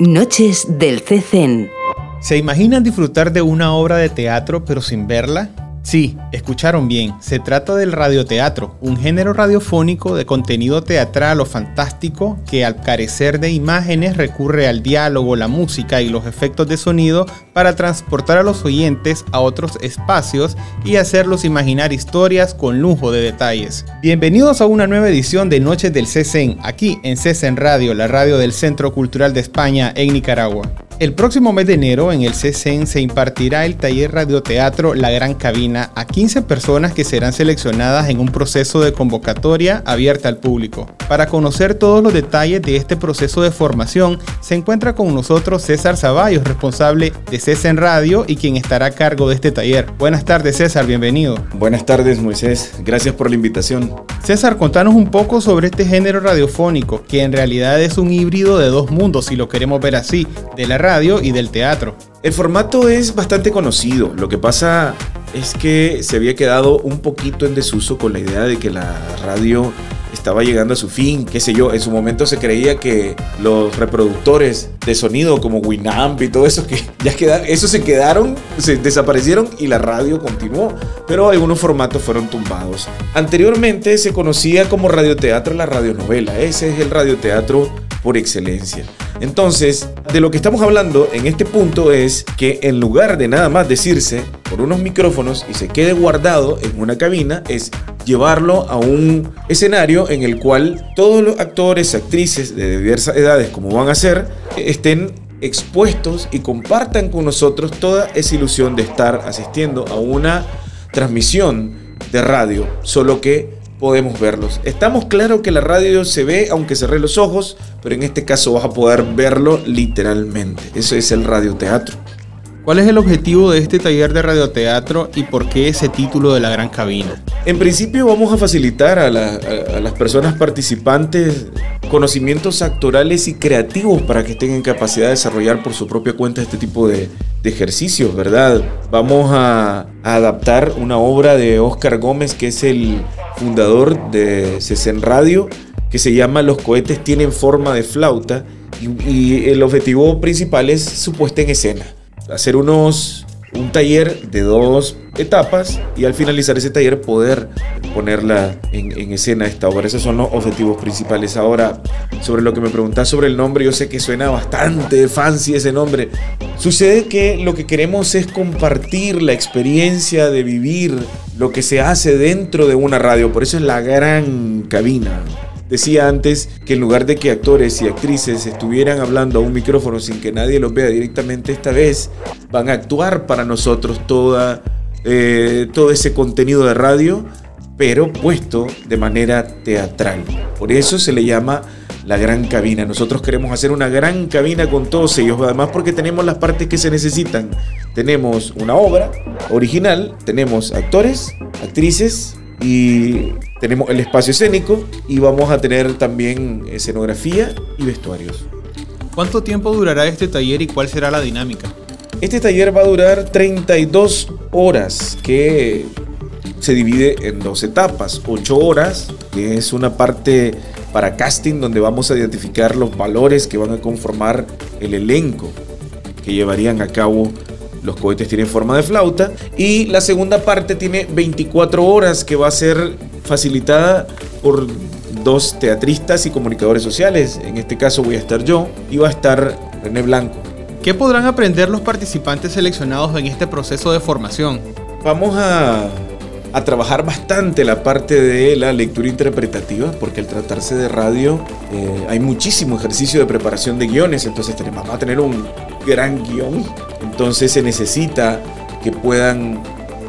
Noches del CCN. ¿Se imaginan disfrutar de una obra de teatro pero sin verla? Sí, escucharon bien, se trata del radioteatro, un género radiofónico de contenido teatral o fantástico que al carecer de imágenes recurre al diálogo, la música y los efectos de sonido para transportar a los oyentes a otros espacios y hacerlos imaginar historias con lujo de detalles. Bienvenidos a una nueva edición de Noches del CESEN, aquí en CESEN Radio, la radio del Centro Cultural de España en Nicaragua. El próximo mes de enero en el CCN se impartirá el taller radioteatro La Gran Cabina a 15 personas que serán seleccionadas en un proceso de convocatoria abierta al público. Para conocer todos los detalles de este proceso de formación, se encuentra con nosotros César Zavallos, responsable de CCN Radio y quien estará a cargo de este taller. Buenas tardes César, bienvenido. Buenas tardes Moisés, gracias por la invitación. César, contanos un poco sobre este género radiofónico, que en realidad es un híbrido de dos mundos, si lo queremos ver así, de la radio y del teatro. El formato es bastante conocido, lo que pasa es que se había quedado un poquito en desuso con la idea de que la radio estaba llegando a su fin, qué sé yo, en su momento se creía que los reproductores de sonido como Winamp y todo eso, que ya quedaron, eso se quedaron, se desaparecieron y la radio continuó, pero algunos formatos fueron tumbados. Anteriormente se conocía como radioteatro la radionovela, ese es el radioteatro por excelencia. Entonces, de lo que estamos hablando en este punto es que en lugar de nada más decirse por unos micrófonos y se quede guardado en una cabina, es llevarlo a un escenario en el cual todos los actores, actrices de diversas edades, como van a ser, estén expuestos y compartan con nosotros toda esa ilusión de estar asistiendo a una transmisión de radio, solo que podemos verlos. Estamos claros que la radio se ve aunque cerré los ojos, pero en este caso vas a poder verlo literalmente. Eso es el radioteatro. ¿Cuál es el objetivo de este taller de radioteatro y por qué ese título de la gran cabina? En principio vamos a facilitar a, la, a, a las personas participantes conocimientos actorales y creativos para que estén en capacidad de desarrollar por su propia cuenta este tipo de, de ejercicios, ¿verdad? Vamos a, a, adaptar una obra de Oscar Gómez, que es el fundador de Cesen Radio, que se llama Los cohetes tienen forma de flauta y, y el objetivo principal es su puesta en escena. Hacer unos un taller de dos etapas y al finalizar ese taller poder ponerla en, en, escena esta obra. Esos son los objetivos principales. Ahora, sobre lo que me preguntas sobre el nombre, yo sé que suena bastante fancy ese nombre. Sucede que lo que queremos es compartir la experiencia de vivir lo que se hace dentro de una radio. Por eso es la gran cabina. Decía antes que en lugar de que actores y actrices estuvieran hablando a un micrófono sin que nadie los vea directamente, esta vez van a actuar para nosotros toda, eh, todo ese contenido de radio, pero puesto de manera teatral. Por eso se le llama la gran cabina. Nosotros queremos hacer una gran cabina con todos ellos, además porque tenemos las partes que se necesitan. Tenemos una obra original, tenemos actores, actrices y tenemos el espacio escénico y vamos a tener también escenografía y vestuarios. ¿Cuánto tiempo durará este taller y cuál será la dinámica? Este taller va a durar 32 horas, que se divide en dos etapas. 8 horas, que es una parte para casting donde vamos a identificar los valores que van a conformar el elenco que llevarían a cabo los cohetes tienen forma de flauta. Y la segunda parte tiene 24 horas que va a ser facilitada por dos teatristas y comunicadores sociales. En este caso voy a estar yo y va a estar René Blanco. ¿Qué podrán aprender los participantes seleccionados en este proceso de formación? Vamos a, a trabajar bastante la parte de la lectura interpretativa, porque al tratarse de radio eh, hay muchísimo ejercicio de preparación de guiones, entonces tenemos, vamos a tener un gran guion. Entonces se necesita que puedan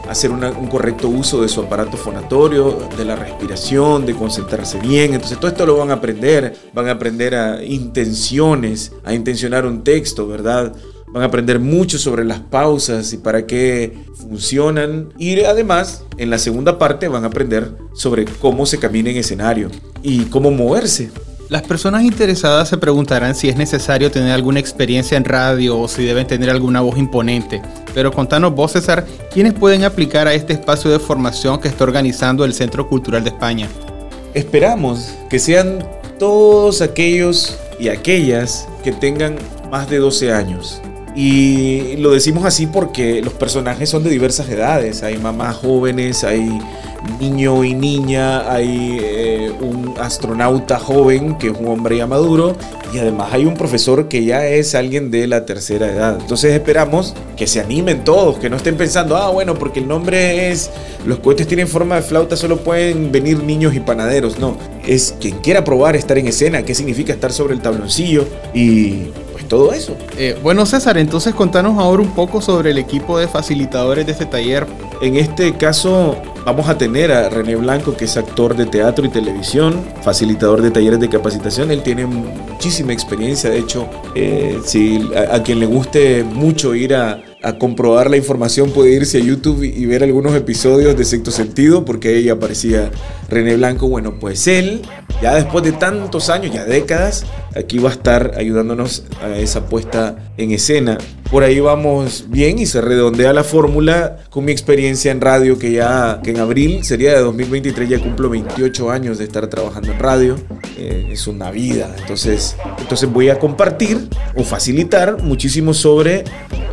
hacer un correcto uso de su aparato fonatorio, de la respiración, de concentrarse bien. Entonces todo esto lo van a aprender, van a aprender a intenciones, a intencionar un texto, ¿verdad? Van a aprender mucho sobre las pausas y para qué funcionan. Y además, en la segunda parte van a aprender sobre cómo se camina en escenario y cómo moverse. Las personas interesadas se preguntarán si es necesario tener alguna experiencia en radio o si deben tener alguna voz imponente. Pero contanos vos, César, ¿quiénes pueden aplicar a este espacio de formación que está organizando el Centro Cultural de España? Esperamos que sean todos aquellos y aquellas que tengan más de 12 años. Y lo decimos así porque los personajes son de diversas edades. Hay mamás jóvenes, hay niño y niña, hay eh, un astronauta joven que es un hombre ya maduro y además hay un profesor que ya es alguien de la tercera edad. Entonces esperamos que se animen todos, que no estén pensando, ah, bueno, porque el nombre es, los cohetes tienen forma de flauta, solo pueden venir niños y panaderos. No, es quien quiera probar estar en escena, qué significa estar sobre el tabloncillo y pues todo eso. Eh, bueno, César, entonces contanos ahora un poco sobre el equipo de facilitadores de este taller. En este caso vamos a tener a René Blanco, que es actor de teatro y televisión, facilitador de talleres de capacitación. Él tiene muchísima experiencia, de hecho, eh, si a, quien le guste mucho ir a, a comprobar la información puede irse a YouTube y, y ver algunos episodios de Sexto Sentido, porque ahí aparecía René Blanco. Bueno, pues él, ya después de tantos años, ya décadas, aquí va a estar ayudándonos a esa puesta en escena. Por ahí vamos bien y se redondea la fórmula con mi experiencia en radio que ya que en abril sería de 2023 ya cumplo 28 años de estar trabajando en radio. Eh, es una vida. Entonces, entonces voy a compartir o facilitar muchísimo sobre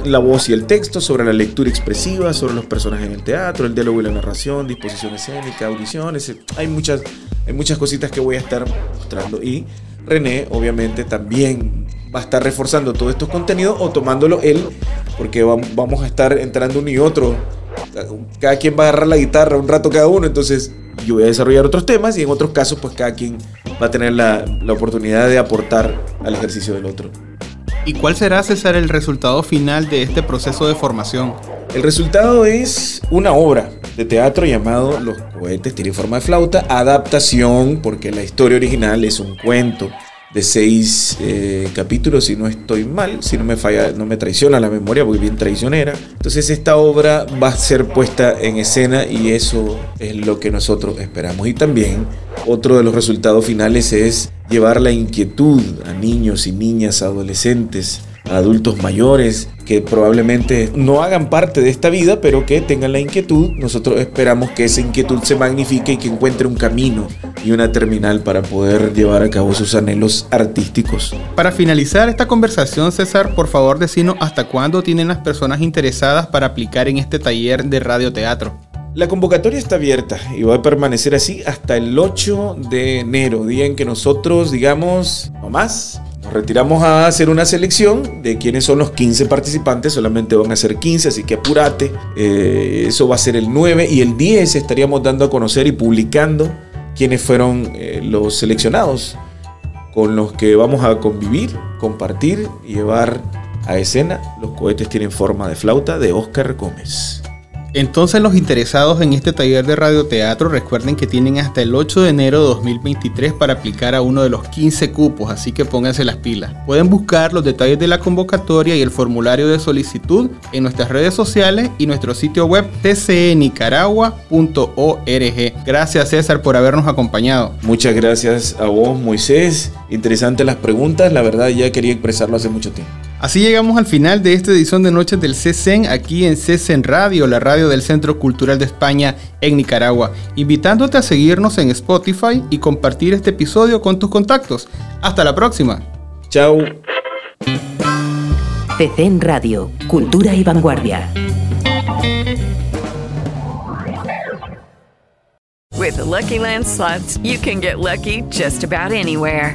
la voz y el texto, sobre la lectura expresiva, sobre los personajes en el teatro, el diálogo y la narración, disposición escénica, audiciones. eh, Hay muchas, hay muchas cositas que voy a estar mostrando y René obviamente también va a estar reforzando todos estos contenidos o tomándolo él, porque vam- vamos a estar entrando uno y otro. Cada quien va a agarrar la guitarra un rato cada uno, entonces yo voy a desarrollar otros temas y en otros casos pues cada quien va a tener la, la oportunidad de aportar al ejercicio del otro. ¿Y cuál será, César, el resultado final de este proceso de formación? El resultado es una obra de teatro llamado Los cohetes tienen forma de flauta, adaptación, porque la historia original es un cuento de seis eh, capítulos, si no estoy mal, si no me falla, no me traiciona la memoria, porque bien traicionera. Entonces esta obra va a ser puesta en escena y eso es lo que nosotros esperamos. Y también otro de los resultados finales es llevar la inquietud a niños y niñas, adolescentes, adultos mayores que probablemente no hagan parte de esta vida, pero que tengan la inquietud. Nosotros esperamos que esa inquietud se magnifique y que encuentre un camino y una terminal para poder llevar a cabo sus anhelos artísticos. Para finalizar esta conversación, César, por favor decinos hasta cuándo tienen las personas interesadas para aplicar en este taller de radioteatro. La convocatoria está abierta y va a permanecer así hasta el 8 de enero, día en que nosotros, digamos, no más, retiramos a hacer una selección de quiénes son los 15 participantes, solamente van a ser 15, así que apúrate. Eh, eso va a ser el 9 y el 10 estaríamos dando a conocer y publicando quiénes fueron eh, los seleccionados con los que vamos a convivir, compartir y llevar a escena. Los cohetes tienen forma de flauta de Oscar Gómez. Entonces los interesados en este taller de radioteatro recuerden que tienen hasta el 8 de enero de 2023 para aplicar a uno de los 15 cupos, así que pónganse las pilas. Pueden buscar los detalles de la convocatoria y el formulario de solicitud en nuestras redes sociales y nuestro sitio web tcnicaragua.org. Gracias César por habernos acompañado. Muchas gracias a vos, Moisés. Interesantes las preguntas. La verdad, ya quería expresarlo hace mucho tiempo. Así llegamos al final de esta edición de Noches del CECEN aquí en CECEN Radio, la radio del Centro Cultural de España en Nicaragua, invitándote a seguirnos en Spotify y compartir este episodio con tus contactos. Hasta la próxima. Chao. CCN Radio, Cultura y Vanguardia. With the Lucky Land slots, you can get lucky just about anywhere.